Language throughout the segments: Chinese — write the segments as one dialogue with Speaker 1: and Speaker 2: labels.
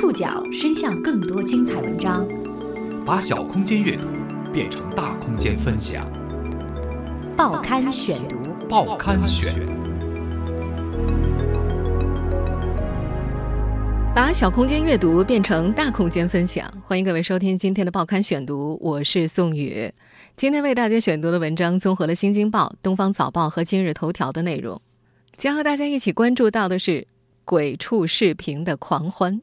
Speaker 1: 触角伸向更多精彩文章，
Speaker 2: 把小空间阅读变成大空间分享。
Speaker 1: 报刊选读，
Speaker 2: 报刊选，
Speaker 3: 把小空间阅读变成大空间分享。欢迎各位收听今天的报刊选读，我是宋宇。今天为大家选读的文章综合了《新京报》《东方早报》和《今日头条》的内容，将和大家一起关注到的是鬼畜视频的狂欢。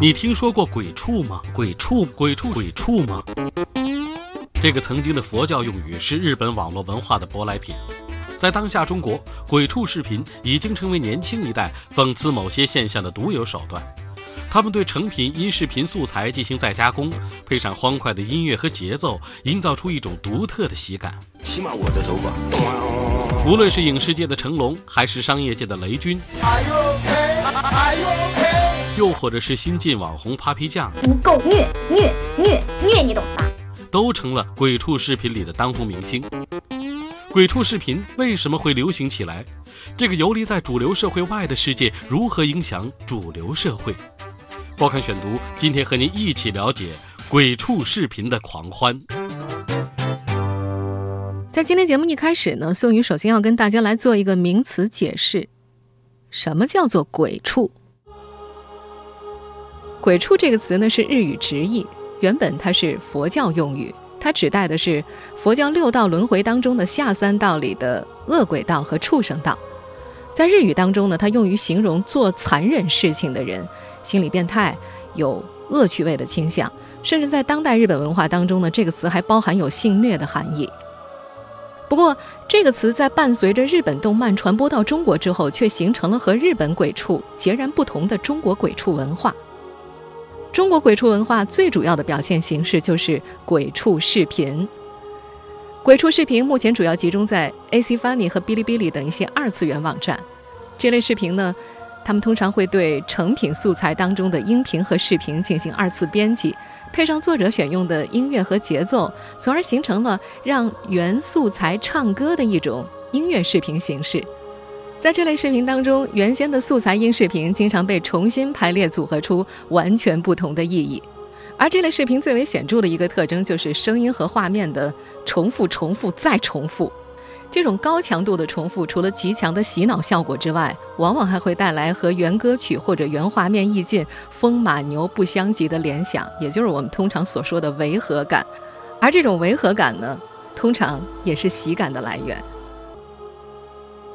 Speaker 4: 你听说过鬼畜吗？鬼畜，鬼畜，鬼畜吗？这个曾经的佛教用语是日本网络文化的舶来品，在当下中国，鬼畜视频已经成为年轻一代讽刺某些现象的独有手段。他们对成品音视频素材进行再加工，配上欢快的音乐和节奏，营造出一种独特的喜感。
Speaker 5: 起码我的头发。
Speaker 4: 无论是影视界的成龙，还是商业界的雷军。又或者是新晋网红 Papi 酱，
Speaker 6: 不够虐虐虐虐，你懂吧？
Speaker 4: 都成了鬼畜视频里的当红明星。鬼畜视频为什么会流行起来？这个游离在主流社会外的世界如何影响主流社会？报刊选读，今天和您一起了解鬼畜视频的狂欢。
Speaker 3: 在今天节目一开始呢，宋宇首先要跟大家来做一个名词解释：什么叫做鬼畜？鬼畜这个词呢是日语直译，原本它是佛教用语，它指代的是佛教六道轮回当中的下三道里的恶鬼道和畜生道。在日语当中呢，它用于形容做残忍事情的人，心理变态，有恶趣味的倾向，甚至在当代日本文化当中呢，这个词还包含有性虐的含义。不过，这个词在伴随着日本动漫传播到中国之后，却形成了和日本鬼畜截然不同的中国鬼畜文化。中国鬼畜文化最主要的表现形式就是鬼畜视频。鬼畜视频目前主要集中在 AC Funny 和哔哩哔哩等一些二次元网站。这类视频呢，他们通常会对成品素材当中的音频和视频进行二次编辑，配上作者选用的音乐和节奏，从而形成了让原素材唱歌的一种音乐视频形式。在这类视频当中，原先的素材音视频经常被重新排列组合出完全不同的意义，而这类视频最为显著的一个特征就是声音和画面的重复、重复再重复。这种高强度的重复，除了极强的洗脑效果之外，往往还会带来和原歌曲或者原画面意境风马牛不相及的联想，也就是我们通常所说的违和感。而这种违和感呢，通常也是喜感的来源。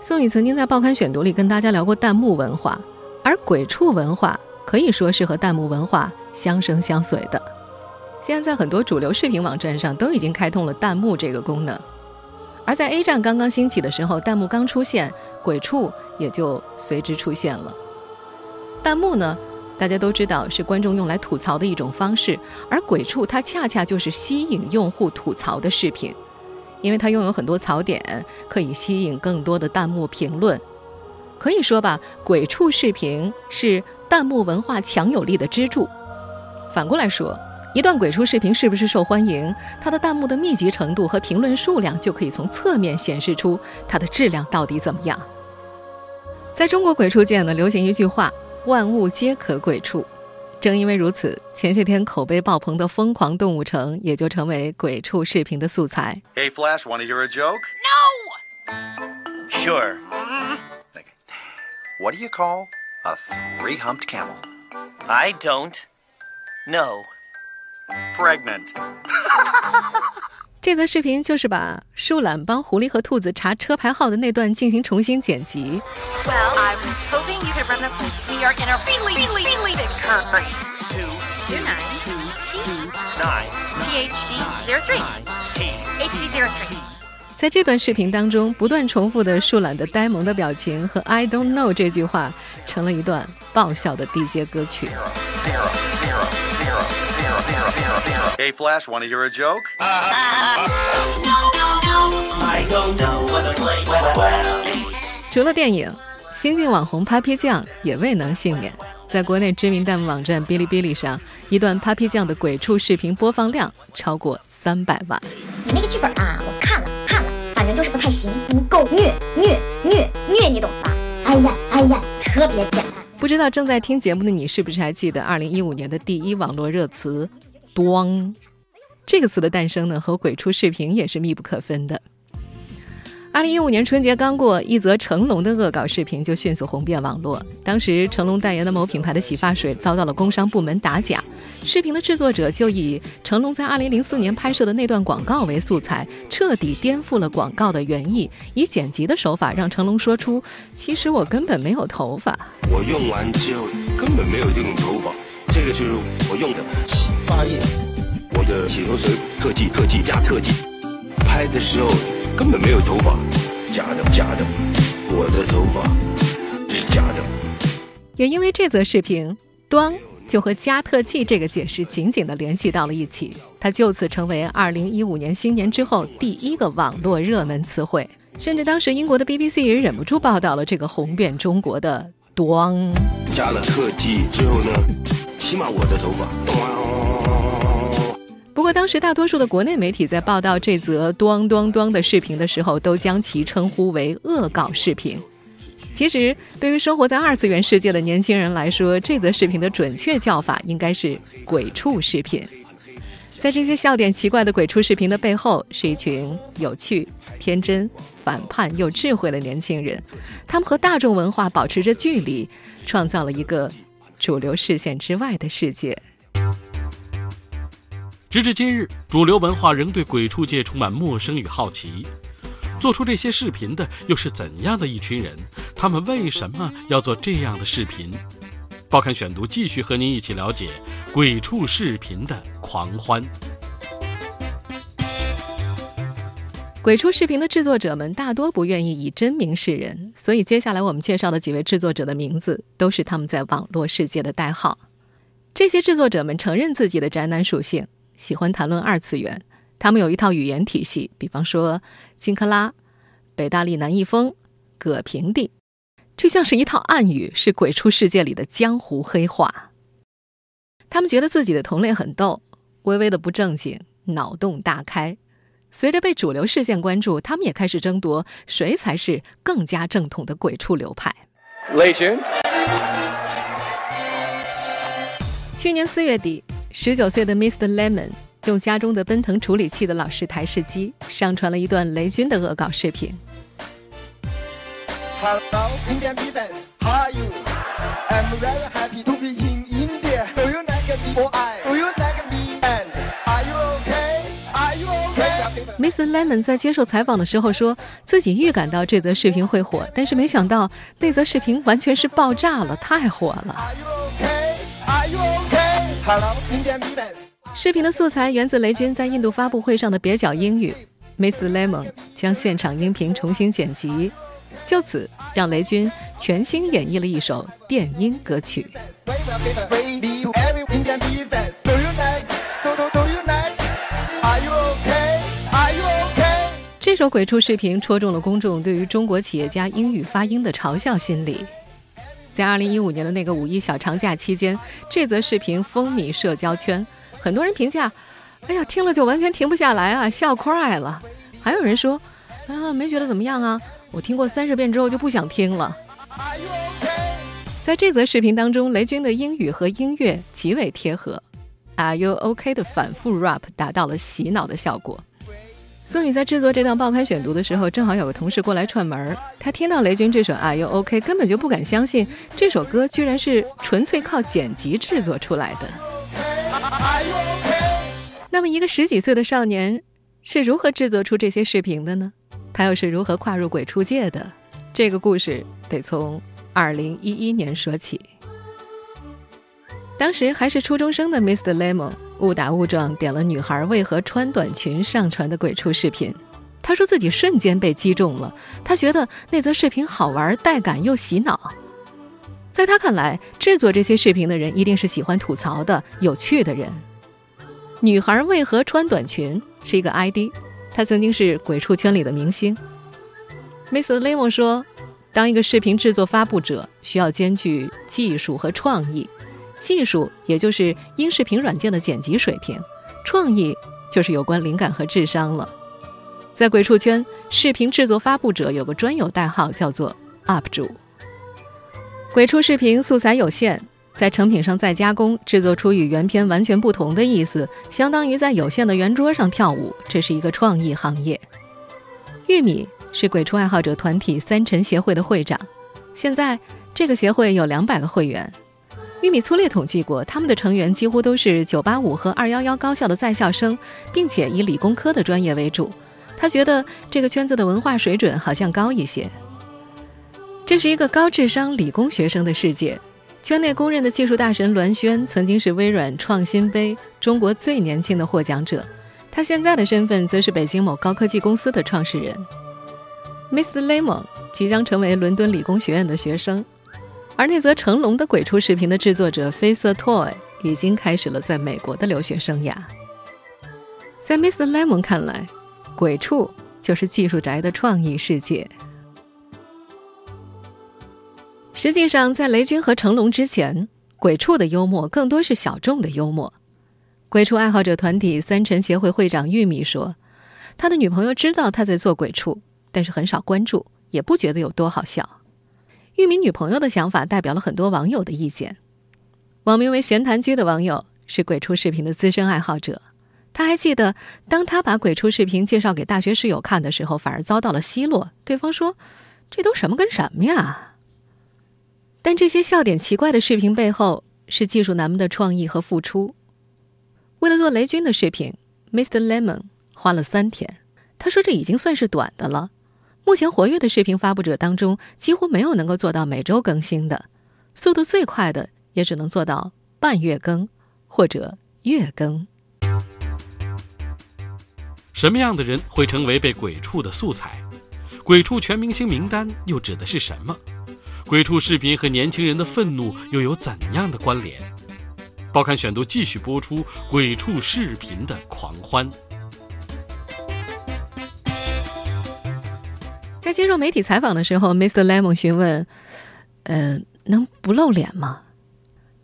Speaker 3: 宋宇曾经在报刊选读里跟大家聊过弹幕文化，而鬼畜文化可以说是和弹幕文化相生相随的。现在在很多主流视频网站上都已经开通了弹幕这个功能，而在 A 站刚刚兴起的时候，弹幕刚出现，鬼畜也就随之出现了。弹幕呢，大家都知道是观众用来吐槽的一种方式，而鬼畜它恰恰就是吸引用户吐槽的视频。因为它拥有很多槽点，可以吸引更多的弹幕评论。可以说吧，鬼畜视频是弹幕文化强有力的支柱。反过来说，一段鬼畜视频是不是受欢迎，它的弹幕的密集程度和评论数量就可以从侧面显示出它的质量到底怎么样。在中国鬼畜界呢，流行一句话：“万物皆可鬼畜。”正因为如此，前些天口碑爆棚的《疯狂动物城》也就成为鬼畜视频的素材。
Speaker 7: Hey Flash, want to hear a joke?
Speaker 5: No. Sure.
Speaker 7: Okay. What do you call a three-humped camel?
Speaker 5: I don't. No.
Speaker 7: Pregnant.
Speaker 3: 这则视频就是把树懒帮狐狸和兔子查车牌号的那段进行重新剪辑。
Speaker 8: Well, I was hoping you could run the. We are in a really, really, really big hurry.
Speaker 5: Two,
Speaker 8: Two nine T
Speaker 5: nine,
Speaker 8: THD zero three
Speaker 5: T.
Speaker 8: HD zero three.
Speaker 3: 在这段视频当中，不断重复的树懒的呆萌的表情和 “I don't know” 这句话，成了一段爆笑的地接歌曲。
Speaker 7: Zero, zero, zero, Hey Flash, want to hear a joke?
Speaker 5: I don't know what to play. Well, well.
Speaker 3: 除了电影，新晋网红 Papi 酱也未能幸免。在国内知名弹幕网站哔哩哔哩上，一段 Papi 酱的鬼畜视频播放量超过三百万。
Speaker 6: 你那个剧本啊，我看了看了，反正就是不太行，不够虐虐虐虐，你懂吧？哎呀哎呀，特特别简单。
Speaker 3: 不知道正在听节目的你是不是还记得二零一五年的第一网络热词“咣”？这个词的诞生呢，和鬼畜视频也是密不可分的。二零一五年春节刚过，一则成龙的恶搞视频就迅速红遍网络。当时成龙代言的某品牌的洗发水遭到了工商部门打假，视频的制作者就以成龙在二零零四年拍摄的那段广告为素材，彻底颠覆了广告的原意，以剪辑的手法让成龙说出：“其实我根本没有头发。”
Speaker 9: 我用完之后根本没有这种头发，这个就是我用的洗发液，我的洗头水特技特技加特技，拍的时候。根本没有头发，假的假的，我的头发是假的。
Speaker 3: 也因为这则视频，端就和加特技这个解释紧紧的联系到了一起，它就此成为二零一五年新年之后第一个网络热门词汇。甚至当时英国的 BBC 也忍不住报道了这个红遍中国的端。
Speaker 9: 加了特技之后呢，起码我的头发。
Speaker 3: 不过，当时大多数的国内媒体在报道这则“咚咚咚”的视频的时候，都将其称呼为恶搞视频。其实，对于生活在二次元世界的年轻人来说，这则视频的准确叫法应该是“鬼畜视频”。在这些笑点奇怪的鬼畜视频的背后，是一群有趣、天真、反叛又智慧的年轻人，他们和大众文化保持着距离，创造了一个主流视线之外的世界。
Speaker 4: 直至今日，主流文化仍对鬼畜界充满陌生与好奇。做出这些视频的又是怎样的一群人？他们为什么要做这样的视频？报刊选读继续和您一起了解鬼畜视频的狂欢。
Speaker 3: 鬼畜视频的制作者们大多不愿意以真名示人，所以接下来我们介绍的几位制作者的名字都是他们在网络世界的代号。这些制作者们承认自己的宅男属性。喜欢谈论二次元，他们有一套语言体系，比方说金克拉、北大利南一峰、葛平地，这像是一套暗语，是鬼畜世界里的江湖黑话。他们觉得自己的同类很逗，微微的不正经，脑洞大开。随着被主流视线关注，他们也开始争夺谁才是更加正统的鬼畜流派。雷军，去年四月底。十九岁的 Mr. Lemon 用家中的奔腾处理器的老式台式机上传了一段雷军的恶搞视频。Hello, Indian people, how are you? I'm very happy to be in India. Do you like me? or I? Do you like me? And are you okay? Are you okay? Mr. Lemon 在接受采访的时候说自己预感到这则视频会火，但是没想到那则视频完全是爆炸了，太火了。Are you okay? Are you okay? 视频的素材源自雷军在印度发布会上的蹩脚英语，Mr. Lemon 将现场音频重新剪辑，就此让雷军全新演绎了一首电音歌曲。这首鬼畜视频戳中了公众对于中国企业家英语发音的嘲笑心理。在二零一五年的那个五一小长假期间，这则视频风靡社交圈，很多人评价：“哎呀，听了就完全停不下来啊，笑快了。”还有人说：“啊，没觉得怎么样啊，我听过三十遍之后就不想听了。”在这则视频当中，雷军的英语和音乐极为贴合，“Are you OK” 的反复 rap 达到了洗脑的效果。宋宇在制作这档报刊选读的时候，正好有个同事过来串门儿他听到雷军这首《Are You OK》，根本就不敢相信这首歌居然是纯粹靠剪辑制作出来的。那么，一个十几岁的少年是如何制作出这些视频的呢？他又是如何跨入鬼畜界的？这个故事得从二零一一年说起。当时还是初中生的 Mr. Lemon 误打误撞点了女孩为何穿短裙上传的鬼畜视频，他说自己瞬间被击中了，他觉得那则视频好玩、带感又洗脑。在他看来，制作这些视频的人一定是喜欢吐槽的、有趣的人。女孩为何穿短裙是一个 ID，她曾经是鬼畜圈里的明星。Miss Lemon 说，当一个视频制作发布者，需要兼具技术和创意。技术也就是音视频软件的剪辑水平，创意就是有关灵感和智商了。在鬼畜圈，视频制作发布者有个专有代号，叫做 UP 主。鬼畜视频素材有限，在成品上再加工，制作出与原片完全不同的意思，相当于在有限的圆桌上跳舞，这是一个创意行业。玉米是鬼畜爱好者团体三陈协会的会长，现在这个协会有两百个会员。玉米粗略统计过，他们的成员几乎都是985和211高校的在校生，并且以理工科的专业为主。他觉得这个圈子的文化水准好像高一些。这是一个高智商理工学生的世界。圈内公认的技术大神栾轩曾经是微软创新杯中国最年轻的获奖者，他现在的身份则是北京某高科技公司的创始人。Mr. Lemon 即将成为伦敦理工学院的学生。而那则成龙的鬼畜视频的制作者 Face Toy 已经开始了在美国的留学生涯。在 Mr. Lemon 看来，鬼畜就是技术宅的创意世界。实际上，在雷军和成龙之前，鬼畜的幽默更多是小众的幽默。鬼畜爱好者团体三辰协会会长玉米说：“他的女朋友知道他在做鬼畜，但是很少关注，也不觉得有多好笑。”玉米女朋友的想法代表了很多网友的意见。网名为“闲谈居”的网友是鬼畜视频的资深爱好者，他还记得，当他把鬼畜视频介绍给大学室友看的时候，反而遭到了奚落。对方说：“这都什么跟什么呀？”但这些笑点奇怪的视频背后，是技术男们的创意和付出。为了做雷军的视频，Mr. Lemon 花了三天。他说：“这已经算是短的了。”目前活跃的视频发布者当中，几乎没有能够做到每周更新的，速度最快的也只能做到半月更或者月更。
Speaker 4: 什么样的人会成为被鬼畜的素材？鬼畜全明星名单又指的是什么？鬼畜视频和年轻人的愤怒又有怎样的关联？报刊选读继续播出鬼畜视频的狂欢。
Speaker 3: 在接受媒体采访的时候，Mr. Lemon 询问：“呃，能不露脸吗？”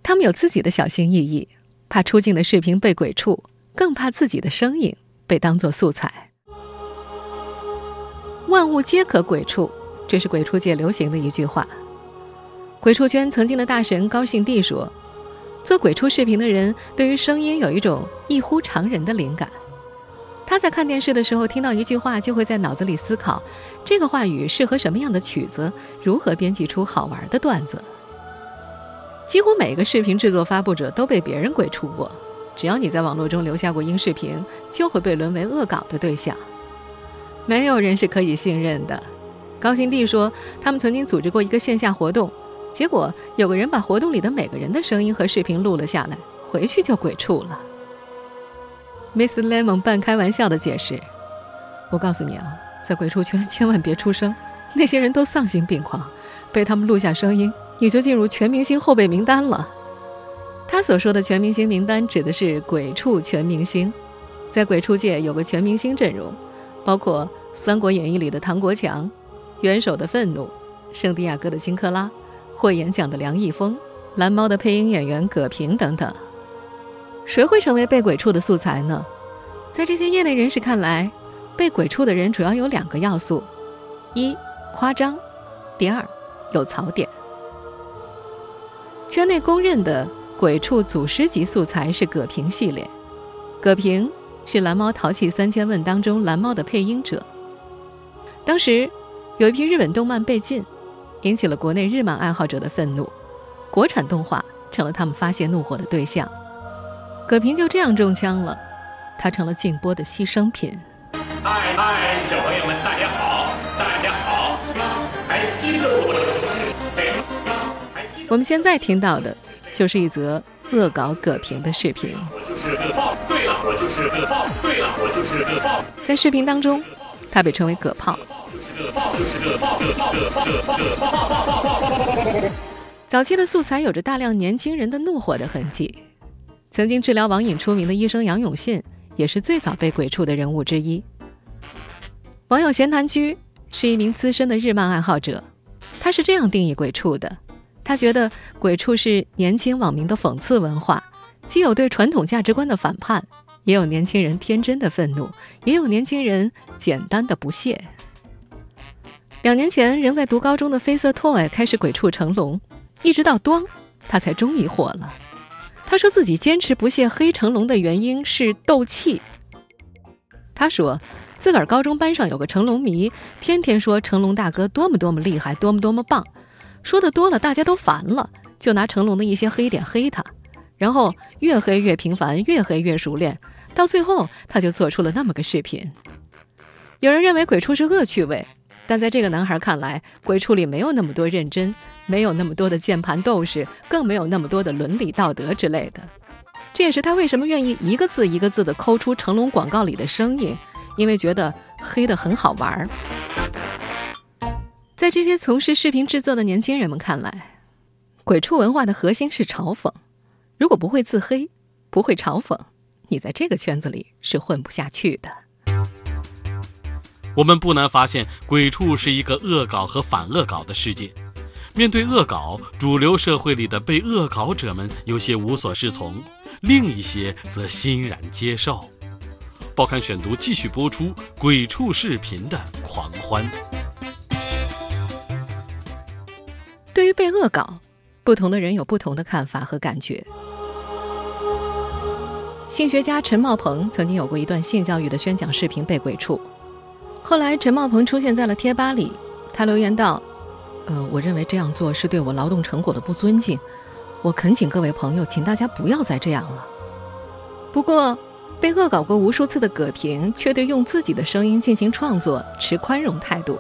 Speaker 3: 他们有自己的小心翼翼，怕出镜的视频被鬼畜，更怕自己的声音被当作素材。万物皆可鬼畜，这是鬼畜界流行的一句话。鬼畜圈曾经的大神高兴地说：“做鬼畜视频的人对于声音有一种异乎常人的灵感。”他在看电视的时候听到一句话，就会在脑子里思考，这个话语适合什么样的曲子，如何编辑出好玩的段子。几乎每个视频制作发布者都被别人鬼畜过，只要你在网络中留下过音视频，就会被沦为恶搞的对象。没有人是可以信任的。高新地说，他们曾经组织过一个线下活动，结果有个人把活动里的每个人的声音和视频录了下来，回去就鬼畜了。，Miss Lemon 半开玩笑的解释：“我告诉你啊，在鬼畜圈千万别出声，那些人都丧心病狂，被他们录下声音，你就进入全明星后备名单了。”他所说的全明星名单指的是鬼畜全明星，在鬼畜界有个全明星阵容，包括《三国演义》里的唐国强、《元首的愤怒》、圣地亚哥的金克拉、霍演奖的梁一峰、蓝猫的配音演员葛平等等。谁会成为被鬼畜的素材呢？在这些业内人士看来，被鬼畜的人主要有两个要素：一夸张，第二有槽点。圈内公认的鬼畜祖师级素材是葛平系列，葛平是《蓝猫淘气三千问》当中蓝猫的配音者。当时有一批日本动漫被禁，引起了国内日漫爱好者的愤怒，国产动画成了他们发泄怒火的对象。葛平就这样中枪了，他成了静波的牺牲品。
Speaker 10: 嗨嗨，小朋友们，大家好，大家好，还记得我
Speaker 3: 我们现在听到的，就是一则恶搞葛平的视频。
Speaker 10: 我就是葛炮，对了，我就是葛炮，对了，我就是葛炮。
Speaker 3: 在视频当中，他被称为葛炮。早期的素材有着大量年轻人的怒火的痕迹。曾经治疗网瘾出名的医生杨永信，也是最早被鬼畜的人物之一。网友闲谈居是一名资深的日漫爱好者，他是这样定义鬼畜的：他觉得鬼畜是年轻网民的讽刺文化，既有对传统价值观的反叛，也有年轻人天真的愤怒，也有年轻人简单的不屑。两年前，仍在读高中的绯色 toy 开始鬼畜成龙。一直到端，他才终于火了。他说自己坚持不懈黑成龙的原因是斗气。他说，自个儿高中班上有个成龙迷，天天说成龙大哥多么多么厉害，多么多么棒，说的多了大家都烦了，就拿成龙的一些黑点黑他，然后越黑越频繁，越黑越熟练，到最后他就做出了那么个视频。有人认为鬼畜是恶趣味，但在这个男孩看来，鬼畜里没有那么多认真。没有那么多的键盘斗士，更没有那么多的伦理道德之类的。这也是他为什么愿意一个字一个字的抠出成龙广告里的声音，因为觉得黑的很好玩儿。在这些从事视频制作的年轻人们看来，鬼畜文化的核心是嘲讽。如果不会自黑，不会嘲讽，你在这个圈子里是混不下去的。
Speaker 4: 我们不难发现，鬼畜是一个恶搞和反恶搞的世界。面对恶搞，主流社会里的被恶搞者们有些无所适从，另一些则欣然接受。报刊选读继续播出鬼畜视频的狂欢。
Speaker 3: 对于被恶搞，不同的人有不同的看法和感觉。性学家陈茂鹏曾经有过一段性教育的宣讲视频被鬼畜，后来陈茂鹏出现在了贴吧里，他留言道。呃，我认为这样做是对我劳动成果的不尊敬。我恳请各位朋友，请大家不要再这样了。不过，被恶搞过无数次的葛平却对用自己的声音进行创作持宽容态度。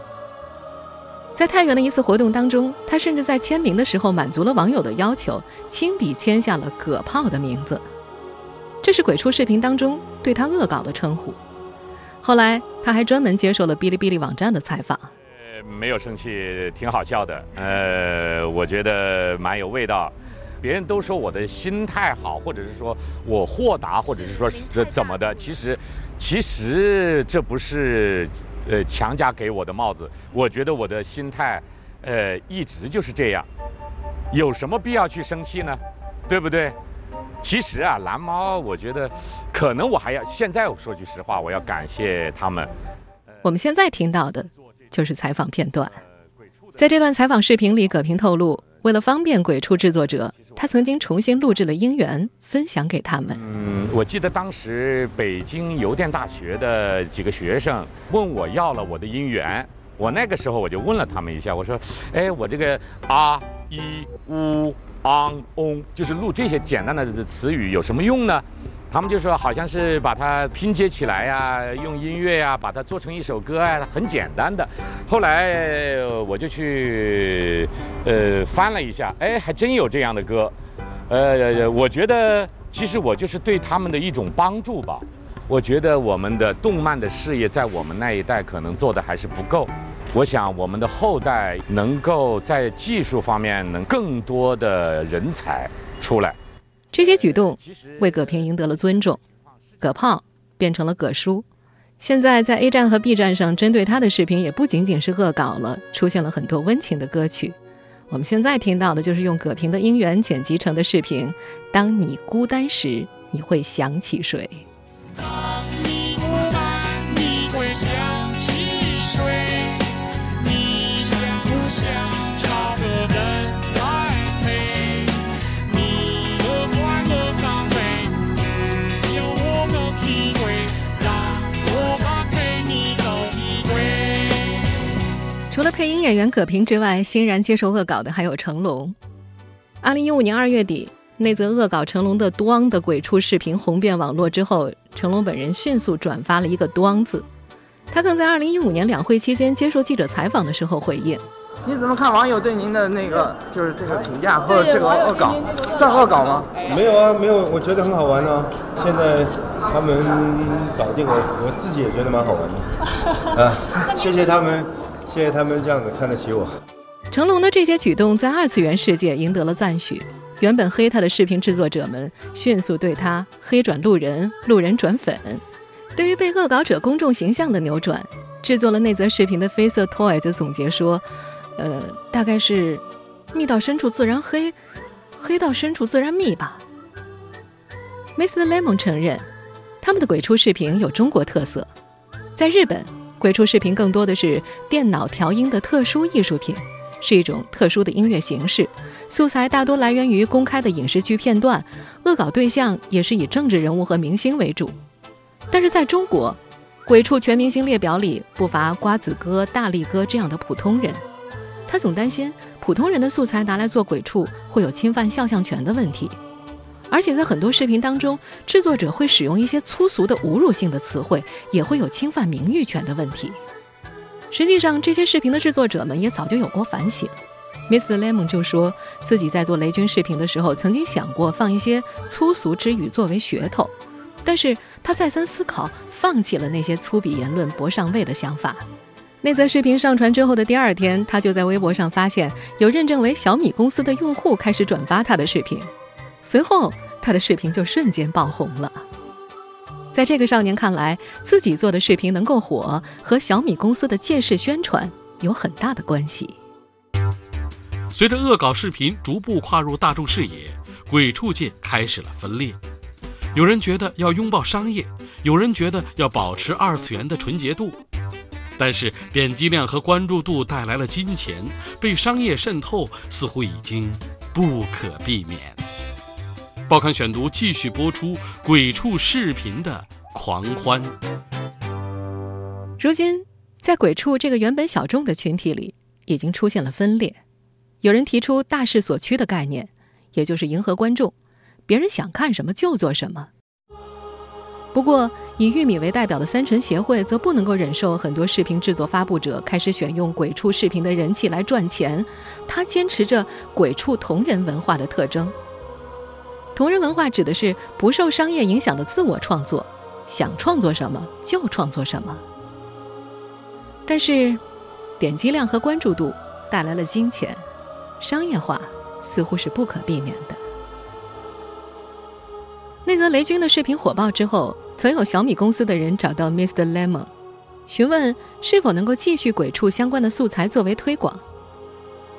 Speaker 3: 在太原的一次活动当中，他甚至在签名的时候满足了网友的要求，亲笔签下了“葛炮”的名字。这是鬼畜视频当中对他恶搞的称呼。后来，他还专门接受了哔哩哔哩网站的采访。
Speaker 11: 呃没有生气，挺好笑的。呃，我觉得蛮有味道。别人都说我的心态好，或者是说我豁达，或者是说这怎么的？其实，其实这不是呃强加给我的帽子。我觉得我的心态，呃，一直就是这样。有什么必要去生气呢？对不对？其实啊，蓝猫，我觉得可能我还要现在我说句实话，我要感谢他们。
Speaker 3: 我们现在听到的。就是采访片段，在这段采访视频里，葛平透露，为了方便鬼畜制作者，他曾经重新录制了音源，分享给他们。
Speaker 11: 嗯，我记得当时北京邮电大学的几个学生问我要了我的音源，我那个时候我就问了他们一下，我说：“哎，我这个啊、一、乌、昂、嗡，就是录这些简单的词语有什么用呢？”他们就说好像是把它拼接起来呀，用音乐呀把它做成一首歌啊，很简单的。后来我就去呃翻了一下，哎，还真有这样的歌。呃，我觉得其实我就是对他们的一种帮助吧。我觉得我们的动漫的事业在我们那一代可能做的还是不够。我想我们的后代能够在技术方面能更多的人才出来。
Speaker 3: 这些举动为葛平赢得了尊重，葛炮变成了葛叔。现在在 A 站和 B 站上，针对他的视频也不仅仅是恶搞了，出现了很多温情的歌曲。我们现在听到的就是用葛平的音源剪辑成的视频。当你孤单时，你会想起谁？配音演员葛平之外，欣然接受恶搞的还有成龙。二零一五年二月底，那则恶搞成龙的“咣”的鬼畜视频红遍网络之后，成龙本人迅速转发了一个“咣”字。他更在二零一五年两会期间接受记者采访的时候回应：“
Speaker 12: 你怎么看网友对您的那个就是这个评价或者这个恶搞，算恶搞吗？”“
Speaker 13: 没有啊，没有，我觉得很好玩啊。现在他们搞定了，我自己也觉得蛮好玩的。啊，谢谢他们。”谢谢他们这样子看得起我。
Speaker 3: 成龙的这些举动在二次元世界赢得了赞许，原本黑他的视频制作者们迅速对他黑转路人，路人转粉。对于被恶搞者公众形象的扭转，制作了那则视频的绯色 toy 则总结说：“呃，大概是密到深处自然黑，黑到深处自然密吧。”Mr. Lemon 承认，他们的鬼畜视频有中国特色，在日本。鬼畜视频更多的是电脑调音的特殊艺术品，是一种特殊的音乐形式，素材大多来源于公开的影视剧片段，恶搞对象也是以政治人物和明星为主。但是在中国，鬼畜全明星列表里不乏瓜子哥、大力哥这样的普通人，他总担心普通人的素材拿来做鬼畜会有侵犯肖像权的问题。而且在很多视频当中，制作者会使用一些粗俗的侮辱性的词汇，也会有侵犯名誉权的问题。实际上，这些视频的制作者们也早就有过反省。Mr. Lemon 就说自己在做雷军视频的时候，曾经想过放一些粗俗之语作为噱头，但是他再三思考，放弃了那些粗鄙言论博上位的想法。那则视频上传之后的第二天，他就在微博上发现有认证为小米公司的用户开始转发他的视频。随后，他的视频就瞬间爆红了。在这个少年看来，自己做的视频能够火，和小米公司的借势宣传有很大的关系。
Speaker 4: 随着恶搞视频逐步跨入大众视野，鬼畜界开始了分裂。有人觉得要拥抱商业，有人觉得要保持二次元的纯洁度。但是，点击量和关注度带来了金钱，被商业渗透，似乎已经不可避免。报刊选读继续播出鬼畜视频的狂欢。
Speaker 3: 如今，在鬼畜这个原本小众的群体里，已经出现了分裂。有人提出“大势所趋”的概念，也就是迎合观众，别人想看什么就做什么。不过，以玉米为代表的三纯协会则不能够忍受很多视频制作发布者开始选用鬼畜视频的人气来赚钱。他坚持着鬼畜同人文化的特征。同人文化指的是不受商业影响的自我创作，想创作什么就创作什么。但是，点击量和关注度带来了金钱，商业化似乎是不可避免的。那则雷军的视频火爆之后，曾有小米公司的人找到 Mr. Lemon，询问是否能够继续鬼畜相关的素材作为推广。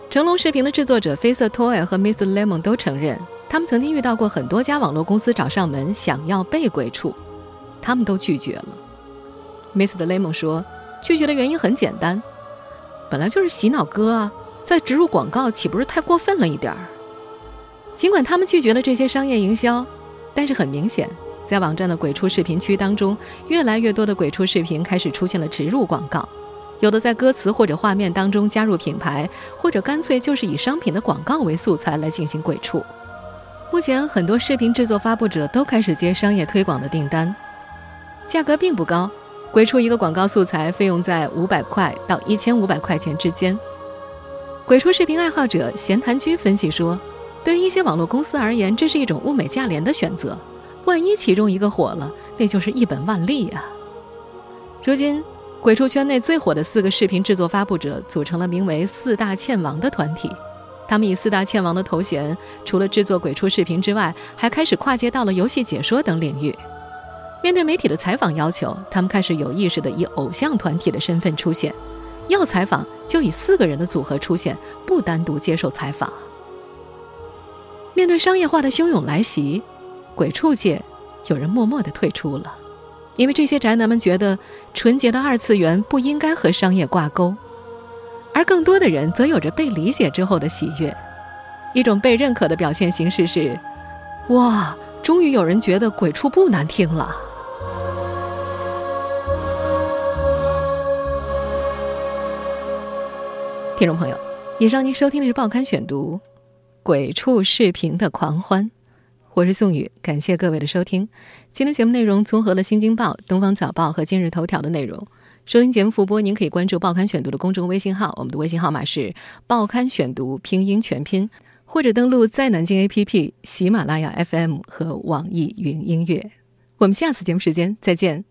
Speaker 3: 成龙视频的制作者飞色 Toy 和 Mr. Lemon 都承认。他们曾经遇到过很多家网络公司找上门，想要被鬼畜，他们都拒绝了。Mr. Lemon 说，拒绝的原因很简单，本来就是洗脑歌啊，再植入广告岂不是太过分了一点儿？尽管他们拒绝了这些商业营销，但是很明显，在网站的鬼畜视频区当中，越来越多的鬼畜视频开始出现了植入广告，有的在歌词或者画面当中加入品牌，或者干脆就是以商品的广告为素材来进行鬼畜。目前，很多视频制作发布者都开始接商业推广的订单，价格并不高，鬼畜一个广告素材费用在五百块到一千五百块钱之间。鬼畜视频爱好者闲谈居分析说，对于一些网络公司而言，这是一种物美价廉的选择。万一其中一个火了，那就是一本万利啊！如今，鬼畜圈内最火的四个视频制作发布者组成了名为“四大欠王”的团体。他们以四大欠王的头衔，除了制作鬼畜视频之外，还开始跨界到了游戏解说等领域。面对媒体的采访要求，他们开始有意识地以偶像团体的身份出现，要采访就以四个人的组合出现，不单独接受采访。面对商业化的汹涌来袭，鬼畜界有人默默地退出了，因为这些宅男们觉得纯洁的二次元不应该和商业挂钩。而更多的人则有着被理解之后的喜悦，一种被认可的表现形式是：哇，终于有人觉得鬼畜不难听了。听众朋友，以上您收听的是《报刊选读》，鬼畜视频的狂欢，我是宋宇，感谢各位的收听。今天节目内容综合了《新京报》《东方早报》和《今日头条》的内容。收听节目复播，您可以关注《报刊选读》的公众微信号，我们的微信号码是“报刊选读”拼音全拼，或者登录在南京 APP、喜马拉雅 FM 和网易云音乐。我们下次节目时间再见。